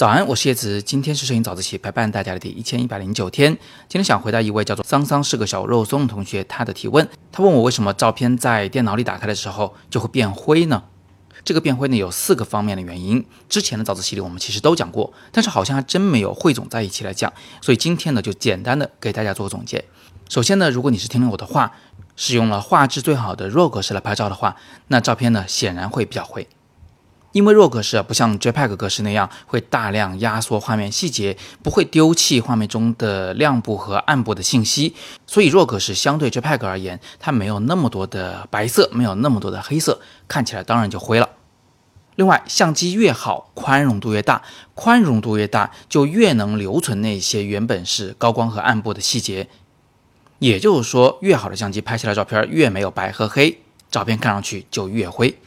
早安，我是叶子，今天是摄影早自习陪伴大家的第一千一百零九天。今天想回答一位叫做桑桑是个小肉松的同学他的提问，他问我为什么照片在电脑里打开的时候就会变灰呢？这个变灰呢有四个方面的原因，之前的早自习里我们其实都讲过，但是好像还真没有汇总在一起来讲，所以今天呢就简单的给大家做个总结。首先呢，如果你是听了我的话，使用了画质最好的 RAW 格式来拍照的话，那照片呢显然会比较灰。因为 RAW 格式不像 JPEG 格式那样会大量压缩画面细节，不会丢弃画面中的亮部和暗部的信息，所以 RAW 格式相对 JPEG 而言，它没有那么多的白色，没有那么多的黑色，看起来当然就灰了。另外，相机越好，宽容度越大，宽容度越大，就越能留存那些原本是高光和暗部的细节。也就是说，越好的相机拍下来照片越没有白和黑，照片看上去就越灰。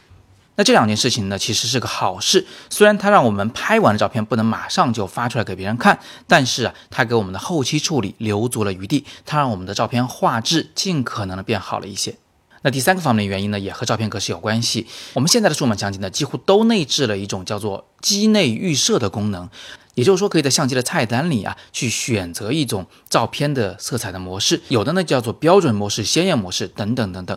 那这两件事情呢，其实是个好事。虽然它让我们拍完的照片不能马上就发出来给别人看，但是啊，它给我们的后期处理留足了余地，它让我们的照片画质尽可能的变好了一些。那第三个方面的原因呢，也和照片格式有关系。我们现在的数码相机呢，几乎都内置了一种叫做机内预设的功能，也就是说，可以在相机的菜单里啊，去选择一种照片的色彩的模式，有的呢叫做标准模式、鲜艳模式等等等等。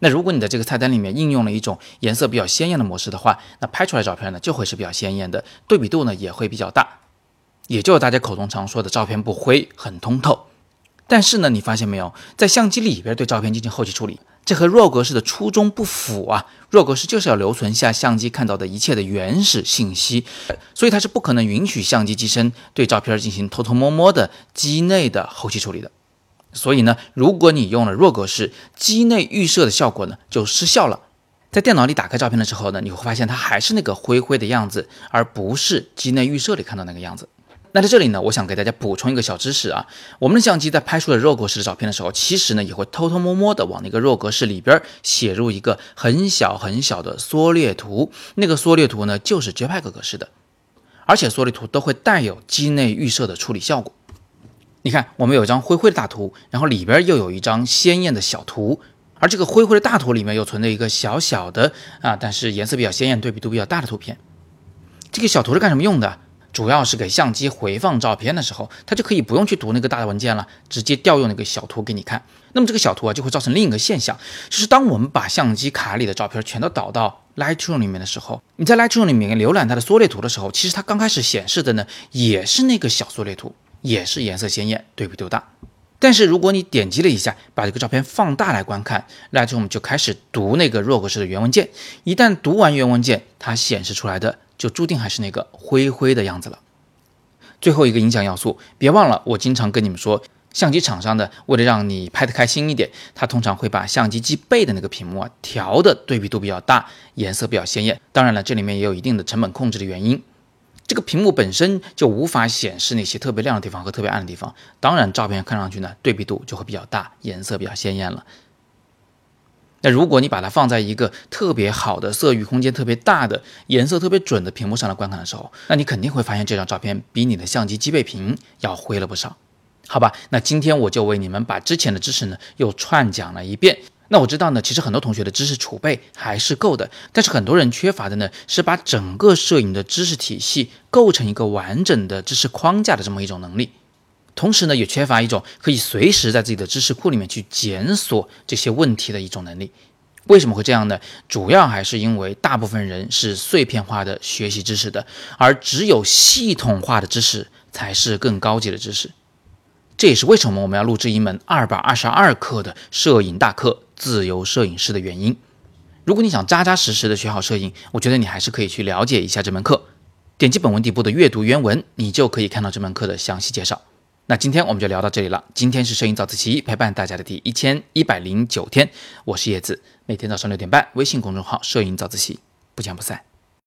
那如果你的这个菜单里面应用了一种颜色比较鲜艳的模式的话，那拍出来照片呢就会是比较鲜艳的，对比度呢也会比较大，也就是大家口中常说的照片不灰，很通透。但是呢，你发现没有，在相机里边对照片进行后期处理，这和 RAW 格式的初衷不符啊。RAW 格式就是要留存下相机看到的一切的原始信息，所以它是不可能允许相机机身对照片进行偷偷摸摸的机内的后期处理的。所以呢，如果你用了弱格式，机内预设的效果呢就失效了。在电脑里打开照片的时候呢，你会发现它还是那个灰灰的样子，而不是机内预设里看到那个样子。那在这里呢，我想给大家补充一个小知识啊，我们的相机在拍出了弱格式的照片的时候，其实呢也会偷偷摸摸的往那个弱格式里边写入一个很小很小的缩略图，那个缩略图呢就是 JPEG 格式的，而且缩略图都会带有机内预设的处理效果。你看，我们有一张灰灰的大图，然后里边又有一张鲜艳的小图，而这个灰灰的大图里面又存在一个小小的啊，但是颜色比较鲜艳、对比度比较大的图片。这个小图是干什么用的？主要是给相机回放照片的时候，它就可以不用去读那个大的文件了，直接调用那个小图给你看。那么这个小图啊，就会造成另一个现象，就是当我们把相机卡里的照片全都导到 Lightroom 里面的时候，你在 Lightroom 里面浏览它的缩略图的时候，其实它刚开始显示的呢，也是那个小缩略图。也是颜色鲜艳，对比度大。但是如果你点击了一下，把这个照片放大来观看，Lightroom 就开始读那个 RAW 格式的原文件。一旦读完原文件，它显示出来的就注定还是那个灰灰的样子了。最后一个影响要素，别忘了，我经常跟你们说，相机厂商的为了让你拍得开心一点，它通常会把相机机背的那个屏幕啊调的对比度比较大，颜色比较鲜艳。当然了，这里面也有一定的成本控制的原因。这个屏幕本身就无法显示那些特别亮的地方和特别暗的地方，当然照片看上去呢对比度就会比较大，颜色比较鲜艳了。那如果你把它放在一个特别好的色域空间特别大的颜色特别准的屏幕上来观看的时候，那你肯定会发现这张照片比你的相机机背屏要灰了不少，好吧？那今天我就为你们把之前的知识呢又串讲了一遍。那我知道呢，其实很多同学的知识储备还是够的，但是很多人缺乏的呢，是把整个摄影的知识体系构成一个完整的知识框架的这么一种能力，同时呢，也缺乏一种可以随时在自己的知识库里面去检索这些问题的一种能力。为什么会这样呢？主要还是因为大部分人是碎片化的学习知识的，而只有系统化的知识才是更高级的知识。这也是为什么我们要录制一门二百二十二课的摄影大课。自由摄影师的原因。如果你想扎扎实实的学好摄影，我觉得你还是可以去了解一下这门课。点击本文底部的阅读原文，你就可以看到这门课的详细介绍。那今天我们就聊到这里了。今天是摄影早自习陪伴大家的第一千一百零九天，我是叶子，每天早上六点半，微信公众号“摄影早自习”，不见不散。